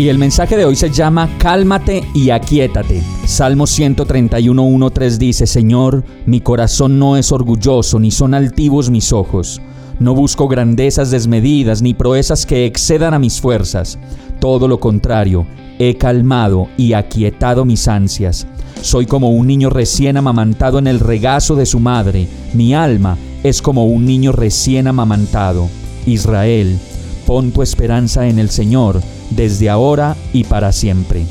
Y el mensaje de hoy se llama Cálmate y aquietate. Salmo 131.1.3 dice, Señor, mi corazón no es orgulloso, ni son altivos mis ojos. No busco grandezas desmedidas, ni proezas que excedan a mis fuerzas. Todo lo contrario, he calmado y aquietado mis ansias. Soy como un niño recién amamantado en el regazo de su madre. Mi alma es como un niño recién amamantado. Israel, pon tu esperanza en el Señor desde ahora y para siempre.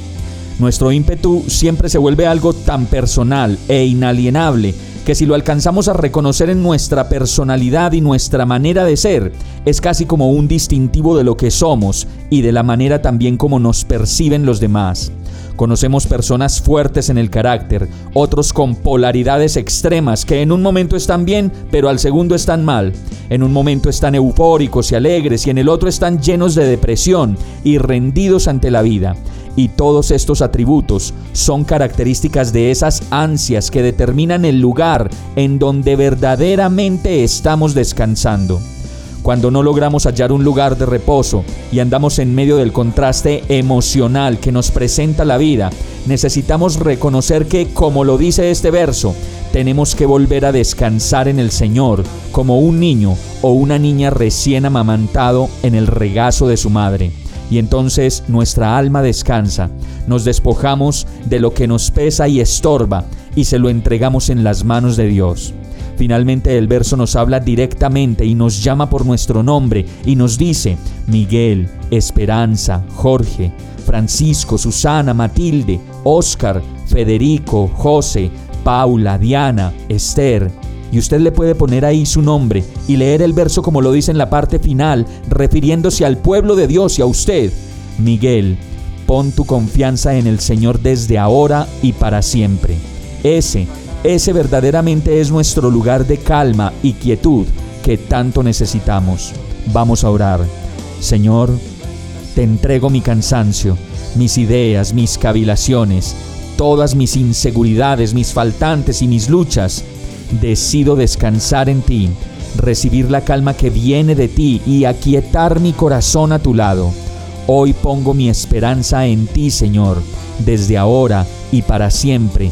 Nuestro ímpetu siempre se vuelve algo tan personal e inalienable que si lo alcanzamos a reconocer en nuestra personalidad y nuestra manera de ser, es casi como un distintivo de lo que somos y de la manera también como nos perciben los demás. Conocemos personas fuertes en el carácter, otros con polaridades extremas que en un momento están bien, pero al segundo están mal. En un momento están eufóricos y alegres y en el otro están llenos de depresión y rendidos ante la vida. Y todos estos atributos son características de esas ansias que determinan el lugar en donde verdaderamente estamos descansando cuando no logramos hallar un lugar de reposo y andamos en medio del contraste emocional que nos presenta la vida, necesitamos reconocer que, como lo dice este verso, tenemos que volver a descansar en el Señor, como un niño o una niña recién amamantado en el regazo de su madre. Y entonces nuestra alma descansa, nos despojamos de lo que nos pesa y estorba y se lo entregamos en las manos de Dios. Finalmente el verso nos habla directamente y nos llama por nuestro nombre y nos dice, Miguel, Esperanza, Jorge, Francisco, Susana, Matilde, Oscar, Federico, José, Paula, Diana, Esther. Y usted le puede poner ahí su nombre y leer el verso como lo dice en la parte final, refiriéndose al pueblo de Dios y a usted. Miguel, pon tu confianza en el Señor desde ahora y para siempre. Ese ese verdaderamente es nuestro lugar de calma y quietud que tanto necesitamos. Vamos a orar. Señor, te entrego mi cansancio, mis ideas, mis cavilaciones, todas mis inseguridades, mis faltantes y mis luchas. Decido descansar en ti, recibir la calma que viene de ti y aquietar mi corazón a tu lado. Hoy pongo mi esperanza en ti, Señor, desde ahora y para siempre